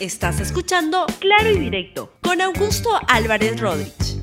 Estás escuchando Claro y Directo con Augusto Álvarez Rodríguez.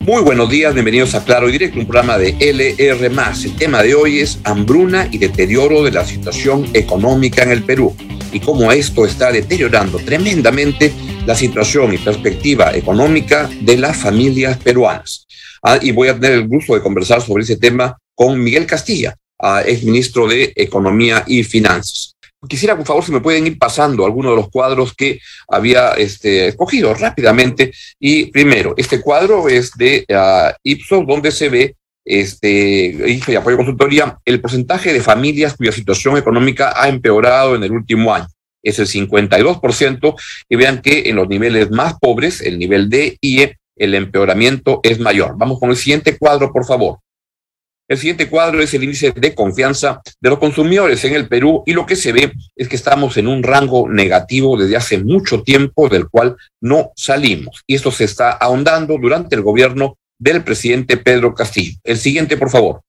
Muy buenos días, bienvenidos a Claro y Directo, un programa de LR. El tema de hoy es hambruna y deterioro de la situación económica en el Perú y cómo esto está deteriorando tremendamente la situación y perspectiva económica de las familias peruanas. Ah, y voy a tener el gusto de conversar sobre ese tema con Miguel Castilla, ah, ex ministro de Economía y Finanzas. Quisiera, por favor, si me pueden ir pasando algunos de los cuadros que había este, escogido rápidamente. Y primero, este cuadro es de uh, Ipsos, donde se ve, este, y apoyo consultoría, el porcentaje de familias cuya situación económica ha empeorado en el último año. Es el 52%, y vean que en los niveles más pobres, el nivel D y E, el empeoramiento es mayor. Vamos con el siguiente cuadro, por favor. El siguiente cuadro es el índice de confianza de los consumidores en el Perú y lo que se ve es que estamos en un rango negativo desde hace mucho tiempo del cual no salimos. Y esto se está ahondando durante el gobierno del presidente Pedro Castillo. El siguiente, por favor.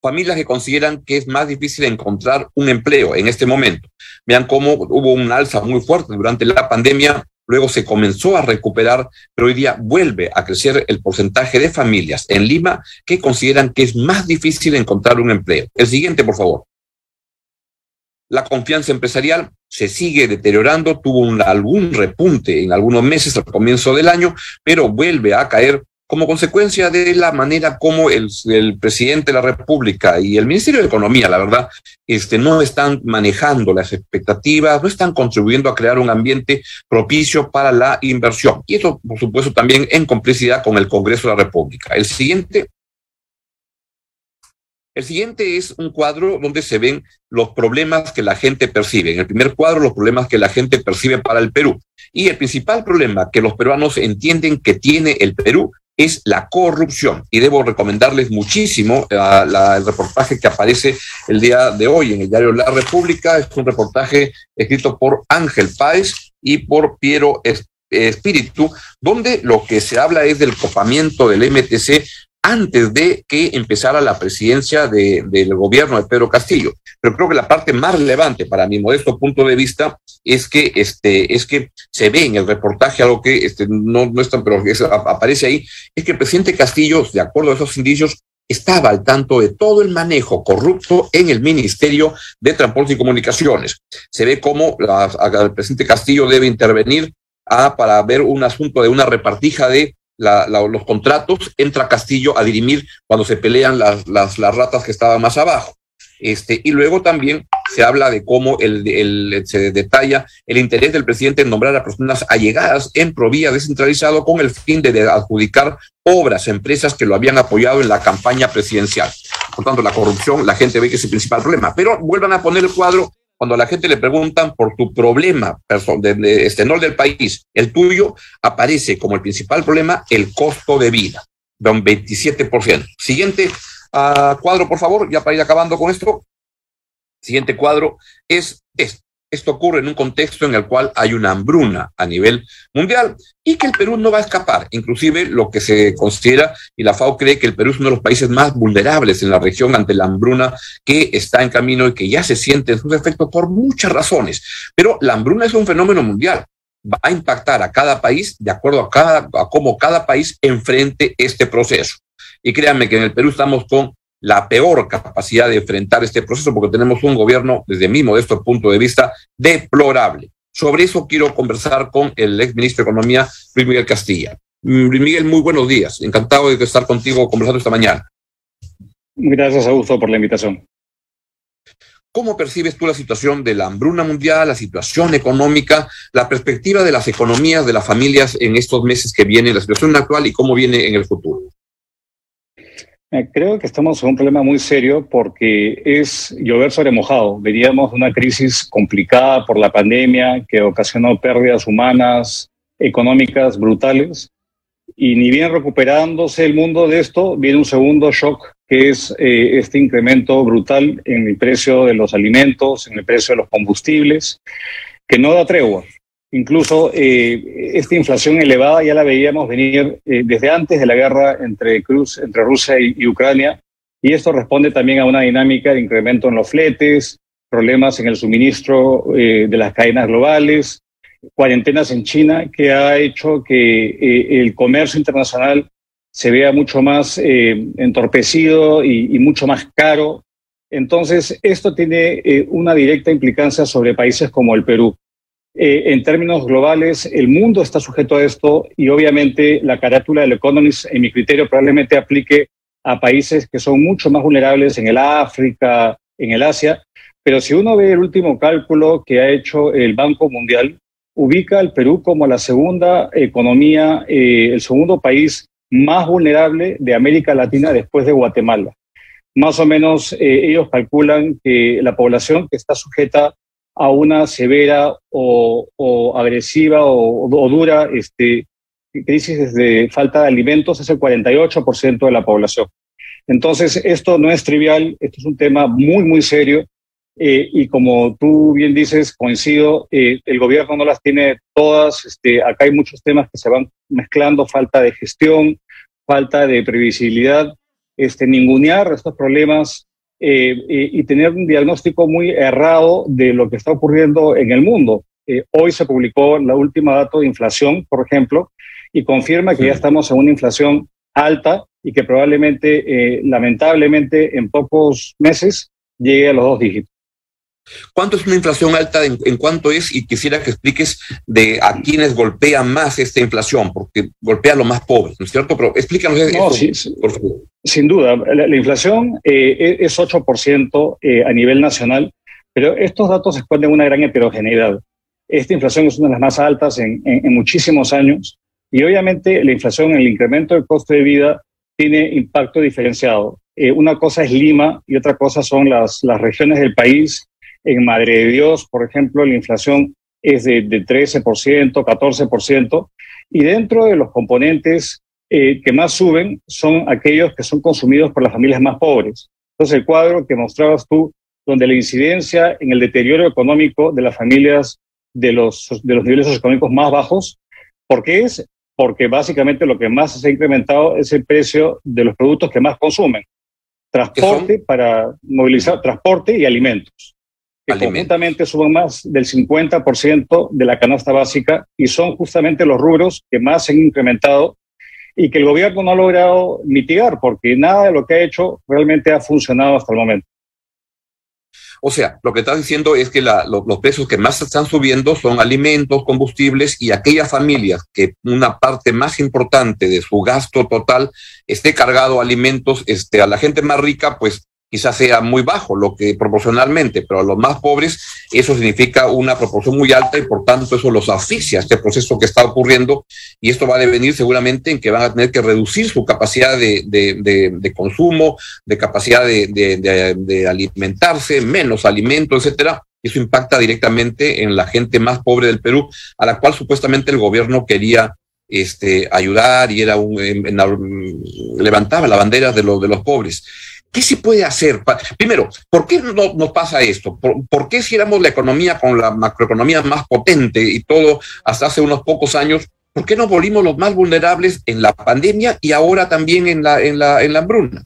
Familias que consideran que es más difícil encontrar un empleo en este momento. Vean cómo hubo un alza muy fuerte durante la pandemia luego se comenzó a recuperar, pero hoy día vuelve a crecer el porcentaje de familias en Lima que consideran que es más difícil encontrar un empleo. El siguiente, por favor. La confianza empresarial se sigue deteriorando, tuvo algún repunte en algunos meses al comienzo del año, pero vuelve a caer como consecuencia de la manera como el, presidente de la República y el Ministerio de Economía, la verdad, este, no están manejando las expectativas, no están contribuyendo a crear un ambiente propicio para la inversión. Y eso, por supuesto, también en complicidad con el Congreso de la República. El siguiente. El siguiente es un cuadro donde se ven los problemas que la gente percibe. En el primer cuadro, los problemas que la gente percibe para el Perú. Y el principal problema que los peruanos entienden que tiene el Perú es la corrupción. Y debo recomendarles muchísimo el reportaje que aparece el día de hoy en el diario La República. Es un reportaje escrito por Ángel Páez y por Piero Espíritu, donde lo que se habla es del copamiento del MTC antes de que empezara la presidencia del gobierno de Pedro Castillo. Pero creo que la parte más relevante para mi modesto punto de vista es que, este, es que se ve en el reportaje algo que este, no, no es tan, pero aparece ahí, es que el presidente Castillo, de acuerdo a esos indicios, estaba al tanto de todo el manejo corrupto en el Ministerio de Transporte y Comunicaciones. Se ve cómo el presidente Castillo debe intervenir ah, para ver un asunto de una repartija de los contratos, entra Castillo a dirimir cuando se pelean las, las, las ratas que estaban más abajo. Este, y luego también se habla de cómo el, el, se detalla el interés del presidente en nombrar a personas allegadas en Provía descentralizado con el fin de adjudicar obras a empresas que lo habían apoyado en la campaña presidencial. Por tanto, la corrupción, la gente ve que es el principal problema. Pero vuelvan a poner el cuadro cuando a la gente le preguntan por tu problema de, de, este, no del país, el tuyo, aparece como el principal problema el costo de vida, de un 27%. Siguiente uh, cuadro, por favor, ya para ir acabando con esto. Siguiente cuadro es esto. Esto ocurre en un contexto en el cual hay una hambruna a nivel mundial y que el Perú no va a escapar. Inclusive lo que se considera, y la FAO cree que el Perú es uno de los países más vulnerables en la región ante la hambruna que está en camino y que ya se siente en sus efectos por muchas razones. Pero la hambruna es un fenómeno mundial. Va a impactar a cada país de acuerdo a, cada, a cómo cada país enfrente este proceso. Y créanme que en el Perú estamos con la peor capacidad de enfrentar este proceso porque tenemos un gobierno, desde mi modesto punto de vista, deplorable. Sobre eso quiero conversar con el ex ministro de Economía, Luis Miguel Castilla. Luis Miguel, muy buenos días. Encantado de estar contigo conversando esta mañana. Gracias, Augusto, por la invitación. ¿Cómo percibes tú la situación de la hambruna mundial, la situación económica, la perspectiva de las economías de las familias en estos meses que vienen, la situación actual y cómo viene en el futuro? Eh, creo que estamos en un problema muy serio porque es llover sobre mojado. Veníamos de una crisis complicada por la pandemia que ocasionó pérdidas humanas, económicas brutales. Y ni bien recuperándose el mundo de esto, viene un segundo shock, que es eh, este incremento brutal en el precio de los alimentos, en el precio de los combustibles, que no da tregua. Incluso eh, esta inflación elevada ya la veíamos venir eh, desde antes de la guerra entre, Cruz, entre Rusia y, y, Ucrania, y esto responde también a una dinámica de incremento en los fletes, problemas en el suministro de las cadenas globales, cuarentenas en China, que ha hecho que el comercio internacional se vea mucho más entorpecido y, mucho más caro. Entonces, esto tiene una directa implicancia sobre países como el Perú. Eh, en términos globales, el mundo está sujeto a esto y obviamente la carátula del Economist, en mi criterio, probablemente aplique a países que son mucho más vulnerables en el África, en el Asia. Pero si uno ve el último cálculo que ha hecho el Banco Mundial, ubica al Perú como la segunda economía, eh, el segundo país más vulnerable de América Latina después de Guatemala. Más o menos eh, ellos calculan que la población que está sujeta a una severa o, agresiva o, dura este, crisis de falta de alimentos es el 48% de la población. Entonces, esto no es trivial, esto es un tema muy, muy serio. Eh, y como tú bien dices, coincido, eh, el gobierno no las tiene todas. Este, acá hay muchos temas que se van mezclando, falta de gestión, falta de previsibilidad. Este, ningunear estos problemas eh, y tener un diagnóstico muy errado de lo que está ocurriendo en el mundo. Eh, hoy se publicó la última dato de inflación, por ejemplo, y confirma que ya estamos en una inflación alta y que probablemente, eh, lamentablemente, en pocos meses llegue a los dos dígitos. ¿Cuánto es una inflación alta? ¿En, cuánto es? Y quisiera que expliques de a quiénes golpea más esta inflación, porque golpea a los más pobres, ¿no es cierto? Pero explícanos eso, por favor. Sin duda, la, inflación eh, es 8% eh, a nivel nacional, pero estos datos esconden una gran heterogeneidad. Esta inflación es una de las más altas en, muchísimos años y obviamente la inflación, el incremento del costo de vida, tiene impacto diferenciado. Eh, una cosa es Lima y otra cosa son las, las regiones del país en Madre de Dios, por ejemplo, la inflación es de, 13%, 14%, y dentro de los componentes eh, que más suben son aquellos que son consumidos por las familias más pobres. Entonces, el cuadro que mostrabas tú, donde la incidencia en el deterioro económico de las familias de los, de los niveles socioeconómicos más bajos, ¿por qué es? Porque básicamente lo que más se ha incrementado es el precio de los productos que más consumen. Transporte para movilizar, transporte y alimentos que conjuntamente suben más del 50% de la canasta básica y son justamente los rubros que más se han incrementado y que el gobierno no ha logrado mitigar porque nada de lo que ha hecho realmente ha funcionado hasta el momento. O sea, lo que estás diciendo es que los precios que más están subiendo son alimentos, combustibles y aquellas familias que una parte más importante de su gasto total esté cargado a alimentos, este, a la gente más rica, pues quizás sea muy bajo, lo que proporcionalmente, pero a los más pobres eso significa una proporción muy alta y por tanto eso los asfixia, este proceso que está ocurriendo y esto va a devenir seguramente en que van a tener que reducir su capacidad de, de, consumo, de capacidad de, alimentarse, menos alimento, etcétera. Eso impacta directamente en la gente más pobre del Perú, a la cual supuestamente el gobierno quería este, ayudar y era un, levantaba la bandera de, los de los pobres. ¿Qué se puede hacer? Primero, ¿por qué no nos pasa esto? ¿Por, qué si éramos la economía con la macroeconomía más potente y todo hasta hace unos pocos años, ¿por qué no volvimos los más vulnerables en la pandemia y ahora también en la, en la, hambruna?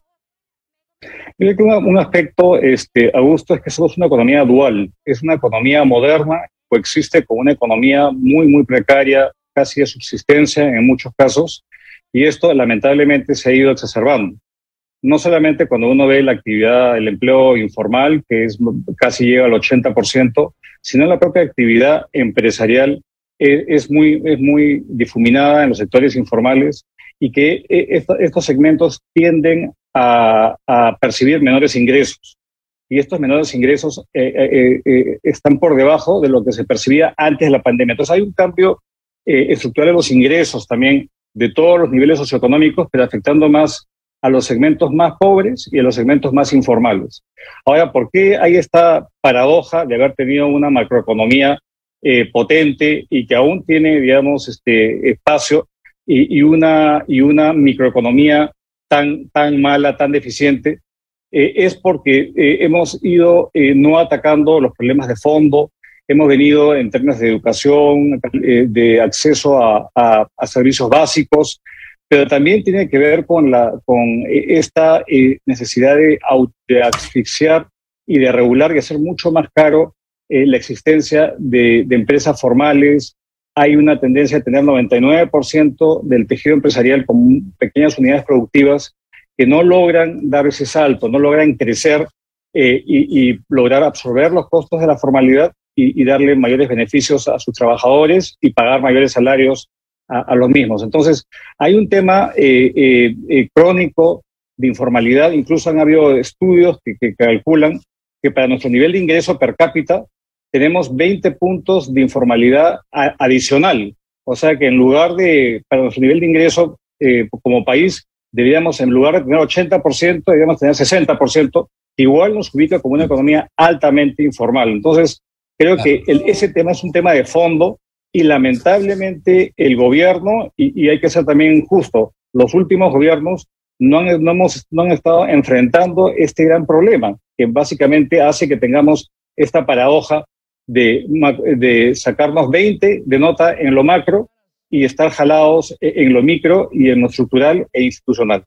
Creo que un, aspecto, este, Augusto, es que somos una economía dual. Es una economía moderna, coexiste con una economía muy, muy precaria, casi de subsistencia en muchos casos, y esto lamentablemente se ha ido exacerbando no solamente cuando uno ve la actividad, el empleo informal, que es casi llega al 80%, sino la propia actividad empresarial eh, es, muy, es muy difuminada en los sectores informales y que eh, estos segmentos tienden a, percibir menores ingresos. Y estos menores ingresos eh, están por debajo de lo que se percibía antes de la pandemia. Entonces hay un cambio estructural de los ingresos también de todos los niveles socioeconómicos, pero afectando más a los segmentos más pobres y a los segmentos más informales. Ahora, ¿por qué hay esta paradoja de haber tenido una macroeconomía eh, potente y que aún tiene, digamos, este espacio y, una, y una microeconomía tan, tan mala, tan deficiente? Eh, es porque eh, hemos ido no atacando los problemas de fondo, hemos venido en términos de educación, de acceso a, a servicios básicos, pero también tiene que ver con, la, con esta eh, necesidad de, asfixiar y de regular y hacer mucho más caro eh, la existencia de, de, empresas formales. Hay una tendencia a tener 99% del tejido empresarial como pequeñas unidades productivas que no logran dar ese salto, no logran crecer eh, y, y, lograr absorber los costos de la formalidad y, y, darle mayores beneficios a sus trabajadores y pagar mayores salarios a, a los mismos. Entonces, hay un tema eh, eh, eh, crónico de informalidad, incluso han habido estudios que, que, calculan que para nuestro nivel de ingreso per cápita tenemos 20 puntos de informalidad a, adicional. O sea que en lugar de, para nuestro nivel de ingreso eh, como país, deberíamos, en lugar de tener 80%, deberíamos tener 60%, igual nos ubica como una economía altamente informal. Entonces, creo que el, ese tema es un tema de fondo y lamentablemente el gobierno, y, hay que ser también justo, los últimos gobiernos no han, no, hemos, no han estado enfrentando este gran problema, que básicamente hace que tengamos esta paradoja de, de sacarnos 20 de nota en lo macro y estar jalados en lo micro y en lo estructural e institucional.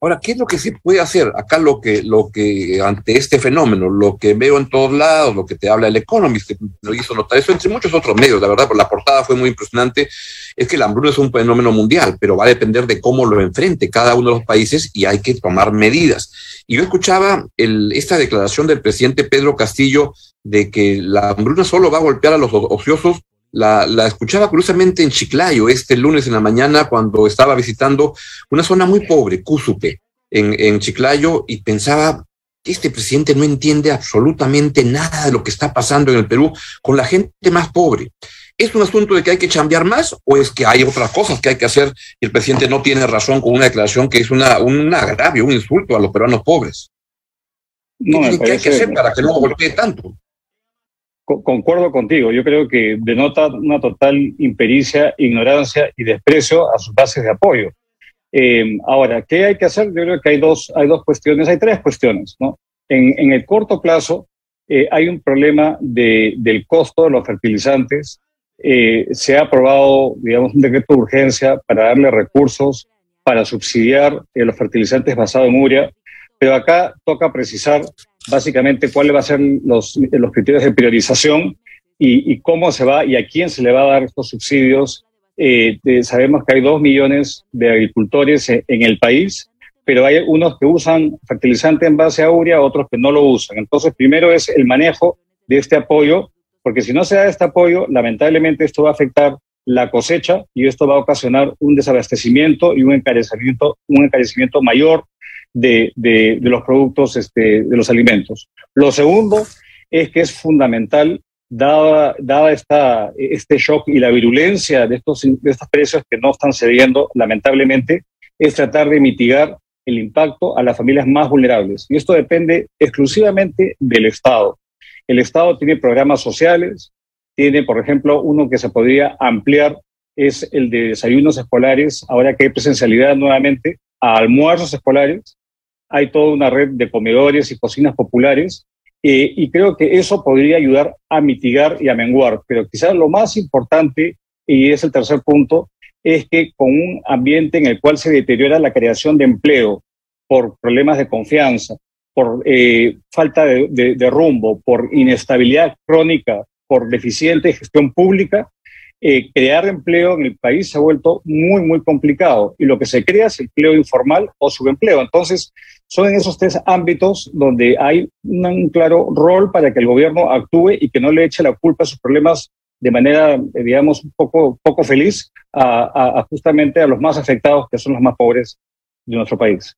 Ahora, ¿qué es lo que se puede hacer? Acá lo que, lo que ante este fenómeno, lo que veo en todos lados, lo que te habla el Economist, lo hizo notar eso, entre muchos otros medios, la verdad, por la portada fue muy impresionante, es que la hambruna es un fenómeno mundial, pero va a depender de cómo lo enfrente cada uno de los países y hay que tomar medidas. Y yo escuchaba el, esta declaración del presidente Pedro Castillo de que la hambruna solo va a golpear a los ociosos la, la, escuchaba curiosamente en Chiclayo este lunes en la mañana cuando estaba visitando una zona muy pobre, Cúsupe, en, en Chiclayo, y pensaba, este presidente no entiende absolutamente nada de lo que está pasando en el Perú con la gente más pobre. ¿Es un asunto de que hay que cambiar más o es que hay otras cosas que hay que hacer y el presidente no tiene razón con una declaración que es una, un agravio, un insulto a los peruanos pobres? No, ¿Qué, ¿Qué hay que hacer para que no golpee tanto? Concuerdo contigo. Yo creo que denota una total impericia, ignorancia y desprecio a sus bases de apoyo. Eh, ahora, ¿qué hay que hacer? Yo creo que hay dos, hay dos cuestiones, hay tres cuestiones. ¿no? En, en el corto plazo eh, hay un problema de, del costo de los fertilizantes. Eh, se ha aprobado, digamos, un decreto de urgencia para darle recursos para subsidiar los fertilizantes basados en urea, pero acá toca precisar básicamente cuáles van a ser los, criterios de priorización y, cómo se va y a quién se le va a dar estos subsidios. Eh, sabemos que hay dos millones de agricultores en, en, el país, pero hay unos que usan fertilizante en base a urea, otros que no lo usan. Entonces, primero es el manejo de este apoyo, porque si no se da este apoyo, lamentablemente esto va a afectar la cosecha y esto va a ocasionar un desabastecimiento y un encarecimiento, un encarecimiento mayor de, de, los productos, este, de los alimentos. Lo segundo es que es fundamental, dada, dada esta, este shock y la virulencia de estos, de estos precios que no están cediendo, lamentablemente, es tratar de mitigar el impacto a las familias más vulnerables. Y esto depende exclusivamente del Estado. El Estado tiene programas sociales, tiene, por ejemplo, uno que se podría ampliar, es el de desayunos escolares, ahora que hay presencialidad nuevamente, a almuerzos escolares, hay toda una red de comedores y cocinas populares eh, y creo que eso podría ayudar a mitigar y a menguar. Pero quizás lo más importante, y es el tercer punto, es que con un ambiente en el cual se deteriora la creación de empleo por problemas de confianza, por eh, falta de, rumbo, por inestabilidad crónica, por deficiente gestión pública, eh, crear empleo en el país se ha vuelto muy, muy complicado y lo que se crea es empleo informal o subempleo. Entonces, son en esos tres ámbitos donde hay un claro rol para que el gobierno actúe y que no le eche la culpa a sus problemas de manera, eh, digamos, un poco, poco feliz a, a, a justamente a los más afectados, que son los más pobres de nuestro país.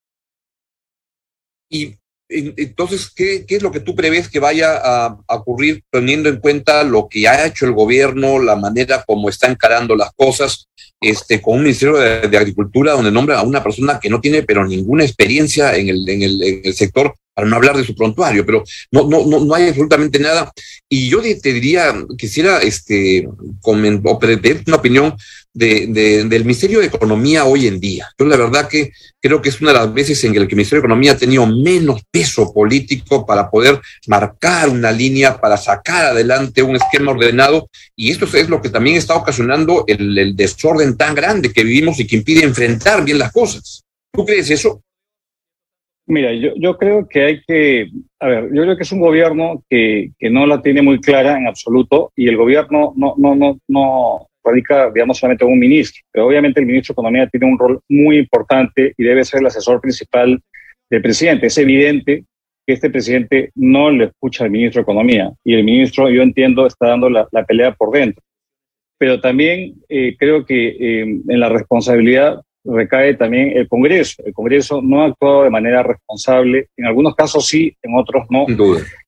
Y entonces, ¿qué, ¿qué, es lo que tú prevés que vaya a, ocurrir teniendo en cuenta lo que ha hecho el gobierno, la manera como está encarando las cosas, este, con un Ministerio de, de Agricultura donde nombra a una persona que no tiene pero ninguna experiencia en el, en el, en el sector para no hablar de su prontuario, pero no, no, no, no hay absolutamente nada. Y yo te diría, quisiera este, o una opinión de, del Ministerio de Economía hoy en día. Yo la verdad que creo que es una de las veces en que el Ministerio de Economía ha tenido menos peso político para poder marcar una línea, para sacar adelante un esquema ordenado, y esto es lo que también está ocasionando el, el desorden tan grande que vivimos y que impide enfrentar bien las cosas. ¿Tú crees eso? Mira, yo, yo creo que hay que a ver, yo creo que es un gobierno que, que, no la tiene muy clara en absoluto y el gobierno no, no, no, no radica, digamos, solamente en un ministro, pero obviamente el ministro de Economía tiene un rol muy importante y debe ser el asesor principal del presidente. Es evidente que este presidente no le escucha al ministro de Economía y el ministro, yo entiendo, está dando la, la pelea por dentro. Pero también eh, creo que eh, en la responsabilidad recae también el Congreso. El Congreso no ha actuado de manera responsable, en algunos casos sí, en otros no.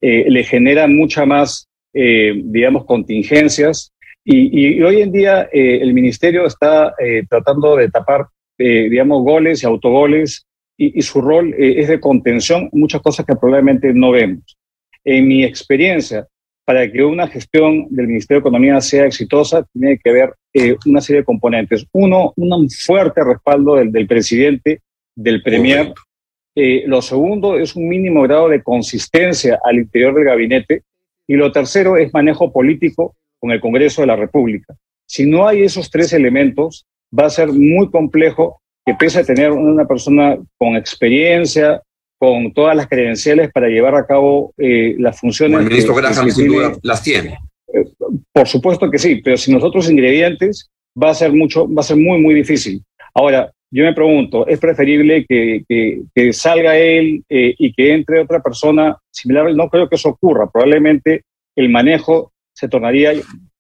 Eh, le genera mucha más, eh, digamos, contingencias. Y, y, hoy en día eh, el Ministerio está eh, tratando de tapar, digamos, goles y autogoles, y, y su rol es de contención, muchas cosas que probablemente no vemos. En mi experiencia, para que una gestión del Ministerio de Economía sea exitosa, tiene que haber eh, una serie de componentes. Uno, un fuerte respaldo del, del presidente, del premier. Eh, lo segundo es un mínimo grado de consistencia al interior del gabinete. Y lo tercero es manejo político con el Congreso de la República. Si no hay esos tres elementos, va a ser muy complejo que pese a tener una persona con experiencia, con todas las credenciales para llevar a cabo eh, las funciones. El ministro Graham sin duda las tiene. Eh, por supuesto que sí, pero sin los otros ingredientes va a ser mucho, va a ser muy, muy difícil. Ahora, yo me pregunto, ¿es preferible que, que, que salga él eh, y que entre otra persona similar? No creo que eso ocurra. Probablemente el manejo se tornaría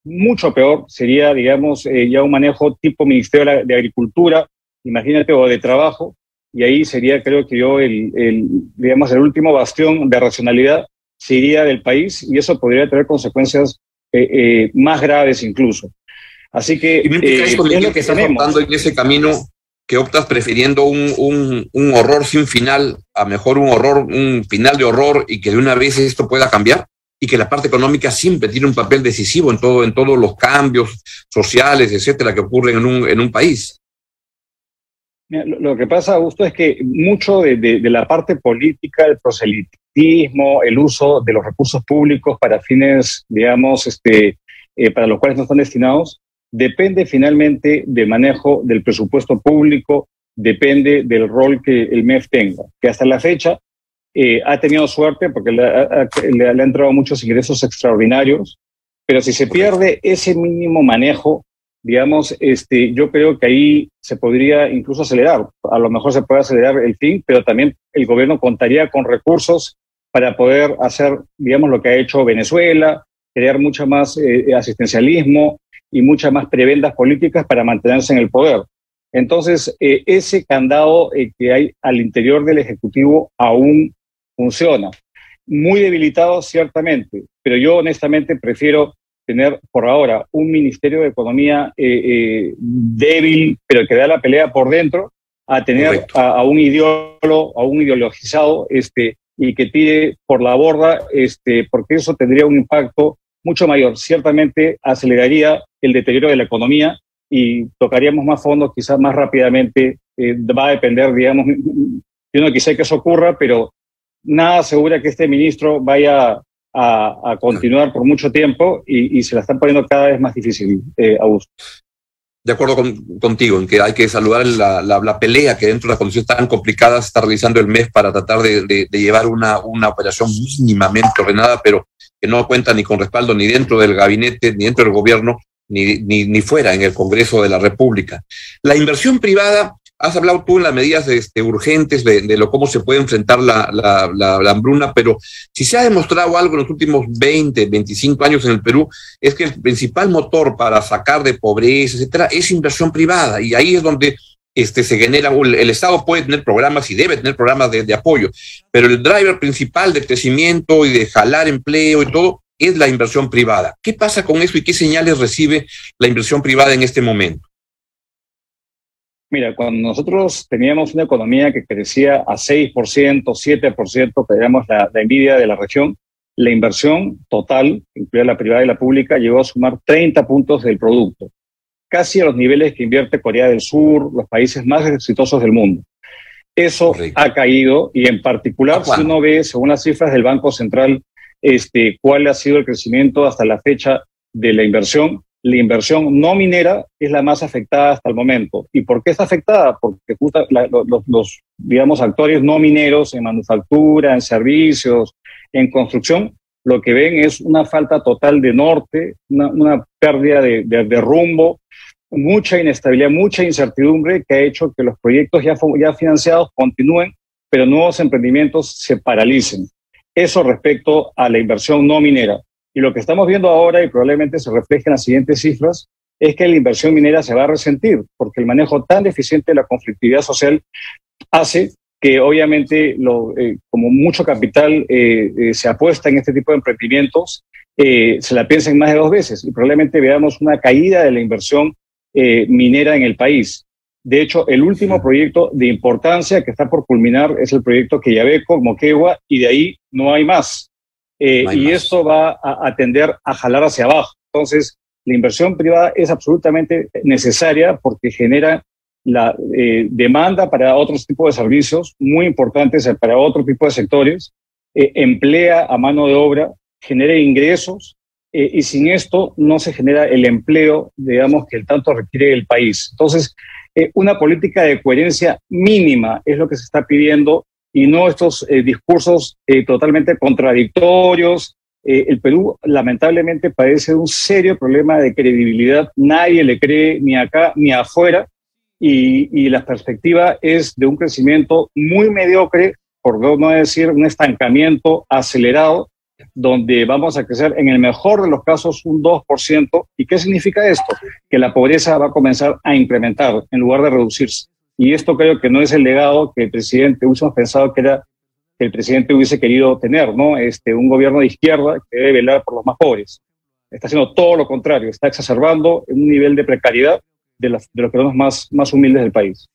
mucho peor. Sería, digamos, eh, ya un manejo tipo Ministerio de Agricultura, imagínate, o de Trabajo, y ahí sería, creo que yo, el, el, digamos, el último bastión de racionalidad se iría del país y eso podría tener consecuencias eh, eh, más graves incluso. Así que... ¿Y eh, es lo que estás optando en ese camino que optas prefiriendo un, un, un, horror sin final a mejor un horror, un final de horror y que de una vez esto pueda cambiar? Y que la parte económica siempre tiene un papel decisivo en, todo, en todos los cambios sociales, etcétera, que ocurren en un, en un país. Lo que pasa, Augusto, es que mucho de, de, de, la parte política, el proselitismo, el uso de los recursos públicos para fines, digamos, este, eh, para los cuales no están destinados, depende finalmente del manejo del presupuesto público, depende del rol que el MEF tenga, que hasta la fecha eh, ha tenido suerte porque le ha, le, le ha entrado muchos ingresos extraordinarios, pero si se pierde ese mínimo manejo, digamos, este, yo creo que ahí se podría incluso acelerar. A lo mejor se puede acelerar el fin, pero también el gobierno contaría con recursos para poder hacer, digamos, lo que ha hecho Venezuela, crear mucho más eh, asistencialismo y muchas más prebendas políticas para mantenerse en el poder. Entonces, eh, ese candado eh, que hay al interior del Ejecutivo aún funciona. Muy debilitado, ciertamente, pero yo honestamente prefiero tener por ahora un Ministerio de Economía eh, eh, débil, pero que da la pelea por dentro, a tener a, a, un ideólogo, a un ideologizado, este, y que tire por la borda, este, porque eso tendría un impacto mucho mayor. Ciertamente aceleraría el deterioro de la economía y tocaríamos más fondos quizás más rápidamente. Eh, va a depender, digamos, yo no quisiera que eso ocurra, pero nada asegura que este ministro vaya a, continuar por mucho tiempo y, se la están poniendo cada vez más difícil, eh, Augusto. De acuerdo con, contigo en que hay que saludar la, la, pelea que dentro de las condiciones tan complicadas está realizando el MES para tratar de, de, de llevar una, una operación mínimamente ordenada, pero que no cuenta ni con respaldo ni dentro del gabinete, ni dentro del gobierno, ni, ni, ni fuera en el Congreso de la República. La inversión privada Has hablado tú en las medidas este, urgentes de, lo cómo se puede enfrentar la, hambruna, pero si se ha demostrado algo en los últimos 20, 25 años en el Perú, es que el principal motor para sacar de pobreza, etcétera, es inversión privada. Y ahí es donde este, se genera, el Estado puede tener programas y debe tener programas de, de apoyo, pero el driver principal de crecimiento y de jalar empleo y todo es la inversión privada. ¿Qué pasa con eso y qué señales recibe la inversión privada en este momento? Mira, cuando nosotros teníamos una economía que crecía a 6%, 7%, teníamos la, la envidia de la región, la inversión total, incluida la privada y la pública, llegó a sumar 30 puntos del producto, casi a los niveles que invierte Corea del Sur, los países más exitosos del mundo. Eso Correcto. ha caído y en particular, si uno ve, según las cifras del Banco Central, este, cuál ha sido el crecimiento hasta la fecha de la inversión, la inversión no minera es la más afectada hasta el momento. ¿Y por qué está afectada? Porque los, digamos, actores no mineros en manufactura, en servicios, en construcción, lo que ven es una falta total de norte, una, pérdida de, rumbo, mucha inestabilidad, mucha incertidumbre que ha hecho que los proyectos ya financiados continúen, pero nuevos emprendimientos se paralicen. Eso respecto a la inversión no minera. Y lo que estamos viendo ahora, y probablemente se refleje en las siguientes cifras, es que la inversión minera se va a resentir, porque el manejo tan deficiente de la conflictividad social hace que obviamente lo, eh, como mucho capital eh, eh, se apuesta en este tipo de emprendimientos, se la piensen más de dos veces y probablemente veamos una caída de la inversión minera en el país. De hecho, el último proyecto de importancia que está por culminar es el proyecto Queyabeco, Moquegua, y de ahí no hay más. Y esto va a, a tender a jalar hacia abajo. Entonces, la inversión privada es absolutamente necesaria porque genera la eh, demanda para otros tipos de servicios muy importantes para otro tipo de sectores, eh, emplea a mano de obra, genera ingresos eh, y sin esto no se genera el empleo, digamos, que el tanto requiere el país. Entonces, una política de coherencia mínima es lo que se está pidiendo y no estos discursos totalmente contradictorios. el Perú lamentablemente padece un serio problema de credibilidad. Nadie le cree ni acá ni afuera y, la perspectiva es de un crecimiento muy mediocre, por no decir un estancamiento acelerado, donde vamos a crecer en el mejor de los casos un 2%. ¿Y qué significa esto? Que la pobreza va a comenzar a incrementar en lugar de reducirse. Y esto creo que no es el legado que el presidente, hubiésemos pensado que era que el presidente hubiese querido tener, ¿no? Este, un gobierno de izquierda que debe velar por los más pobres. Está haciendo todo lo contrario, está exacerbando un nivel de precariedad de, las, de los peruanos más, más humildes del país.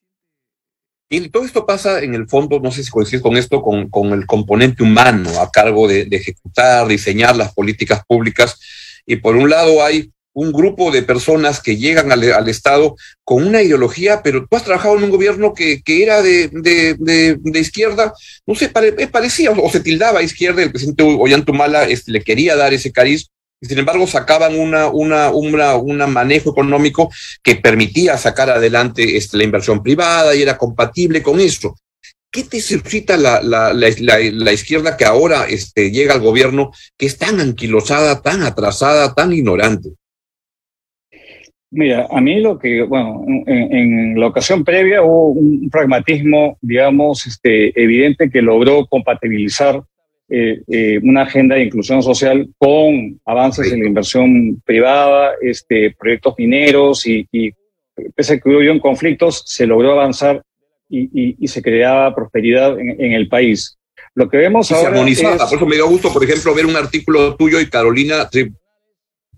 Y todo esto pasa en el fondo, no sé si coincides con esto, con, el componente humano a cargo de, ejecutar, diseñar las políticas públicas. Y por un lado hay un grupo de personas que llegan al, Estado con una ideología, pero tú has trabajado en un gobierno que, que era de, de, izquierda, no sé, pare, parecía o, se tildaba izquierda, el presidente Ollantumala este, le quería dar ese cariz, y sin embargo sacaban una, una, una, un manejo económico que permitía sacar adelante este, la inversión privada y era compatible con eso. ¿Qué te suscita la, la, la, la, izquierda que ahora este, llega al gobierno que es tan anquilosada, tan atrasada, tan ignorante? Mira, a mí lo que, bueno, en, en, la ocasión previa hubo un pragmatismo, digamos, este, evidente que logró compatibilizar eh, eh, una agenda de inclusión social con avances en la inversión privada, este, proyectos mineros y, pese a que hubo conflictos, se logró avanzar y, y, se creaba prosperidad en, en, el país. Lo que vemos y ahora. Se armonizaba. Por eso me dio gusto, por ejemplo, ver un artículo tuyo y Carolina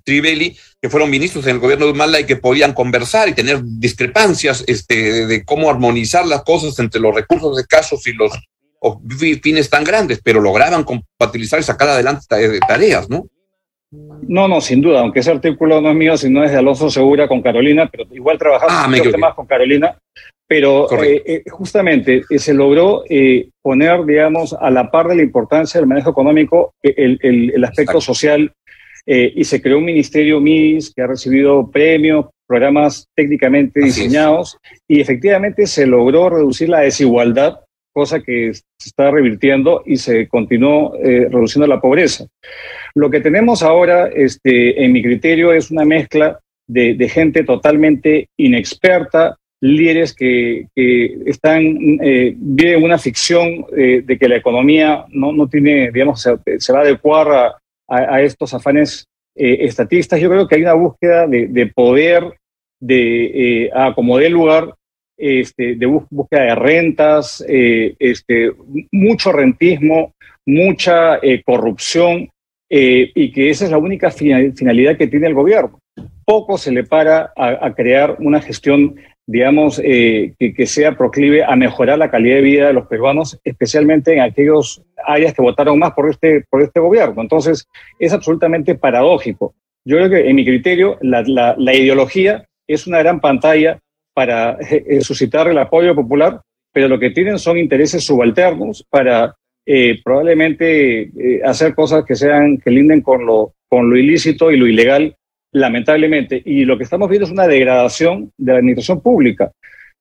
Trivelli, que fueron ministros en el gobierno de Humala y que podían conversar y tener discrepancias este, de cómo armonizar las cosas entre los recursos de casos y los fines tan grandes, pero lograban compatibilizar y sacar adelante tareas, ¿no? No, no, sin duda, aunque ese artículo no es mío, sino es de Alonso Segura con Carolina, pero igual trabajamos ah, temas con Carolina, pero eh, eh, justamente eh, se logró poner, digamos, a la par de la importancia del manejo económico el, el, el aspecto social y se creó un ministerio MIS que ha recibido premios, programas técnicamente diseñados y efectivamente se logró reducir la desigualdad cosa que se está revirtiendo y se continuó eh, reduciendo la pobreza. Lo que tenemos ahora, este, en mi criterio, es una mezcla de, gente totalmente inexperta, líderes que, están, eh, viven una ficción eh, de que la economía no, no tiene, digamos, se, va a adecuar a, a, estos afanes estatistas. Yo creo que hay una búsqueda de, de poder, de a como dé lugar este, de búsqueda de rentas, eh, este, mucho rentismo, mucha eh, corrupción, eh, y que esa es la única finalidad que tiene el gobierno. Poco se le para a, crear una gestión, digamos, que, que, sea proclive a mejorar la calidad de vida de los peruanos, especialmente en aquellos áreas que votaron más por este, por este gobierno. Entonces, es absolutamente paradójico. Yo creo que, en mi criterio, la, la, la ideología es una gran pantalla para eh, suscitar el apoyo popular, pero lo que tienen son intereses subalternos para eh, probablemente eh, hacer cosas que sean que linden con lo, con lo ilícito y lo ilegal, lamentablemente. Y lo que estamos viendo es una degradación de la administración pública.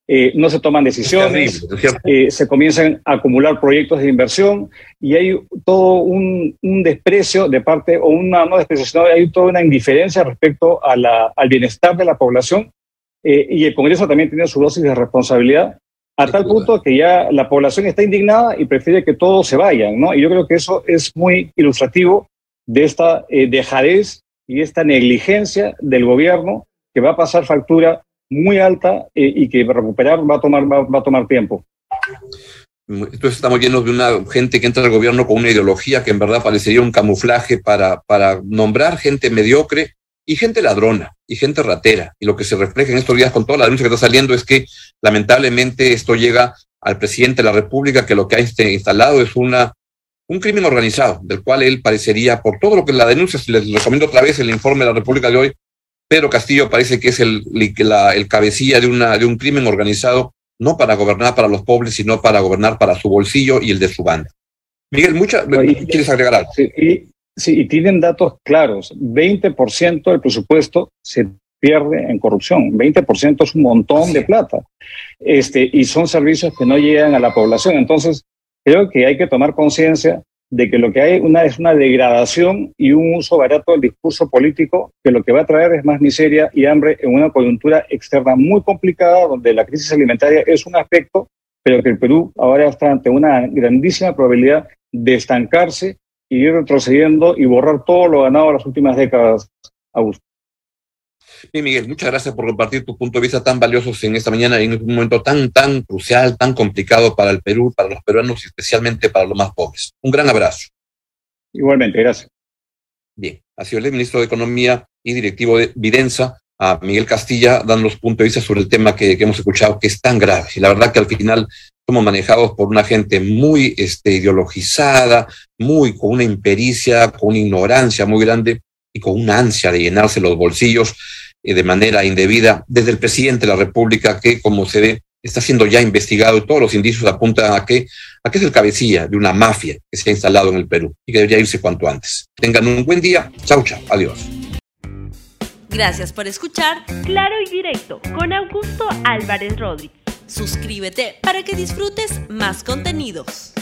eh, no se toman decisiones, eh, se comienzan a acumular proyectos de inversión y hay todo un, desprecio de parte, o una no desprecio, sino hay toda una indiferencia respecto a la, al bienestar de la población eh, y el Congreso también tiene su dosis de responsabilidad a tal punto que ya la población está indignada y prefiere que todos se vayan, ¿no? Y yo creo que eso es muy ilustrativo de esta dejadez y esta negligencia del gobierno que va a pasar factura muy alta eh, y que recuperar va a tomar, va, a tomar tiempo. Entonces estamos llenos de una gente que entra al gobierno con una ideología que en verdad parecería un camuflaje para, para nombrar gente mediocre y gente ladrona y gente ratera. Y lo que se refleja en estos días con toda la denuncia que está saliendo es que lamentablemente esto llega al presidente de la República, que lo que ha instalado es una, un crimen organizado, del cual él parecería, por todo lo que la denuncia, les recomiendo otra vez el informe de la República de hoy, Pedro Castillo parece que es el, el cabecilla de, una, de un crimen organizado, no para gobernar para los pobres, sino para gobernar para su bolsillo y el de su banda. Miguel, mucha, ¿quieres agregar algo? Sí, y, sí, y tienen datos claros. 20% del presupuesto se pierde en corrupción. 20% es un montón de plata. Este, y son servicios que no llegan a la población. Entonces, creo que hay que tomar conciencia de que lo que hay una, es una degradación y un uso barato del discurso político que lo que va a traer es más miseria y hambre en una coyuntura externa muy complicada donde la crisis alimentaria es un aspecto, pero que el Perú ahora está ante una grandísima probabilidad de estancarse y ir retrocediendo y borrar todo lo ganado en las últimas décadas, Augusto. Bien, Miguel, muchas gracias por compartir tu punto de vista tan valioso en esta mañana en un momento tan, tan crucial, tan complicado para el Perú, para los peruanos y especialmente para los más pobres. Un gran abrazo. Igualmente, gracias. Bien, ha sido el ministro de Economía y directivo de Videnza, a Miguel Castilla, dando los puntos de vista sobre el tema que, hemos escuchado, que es tan grave. Y la verdad que al final somos manejados por una gente muy este, ideologizada, muy con una impericia, con una ignorancia muy grande y con una ansia de llenarse los bolsillos de manera indebida desde el presidente de la República, que como se ve, está siendo ya investigado y todos los indicios apuntan a que, a que es el cabecilla de una mafia que se ha instalado en el Perú y que debería irse cuanto antes. Tengan un buen día. Chau, chau. Adiós. Gracias por escuchar Claro y Directo con Augusto Álvarez Rodríguez. Suscríbete para que disfrutes más contenidos.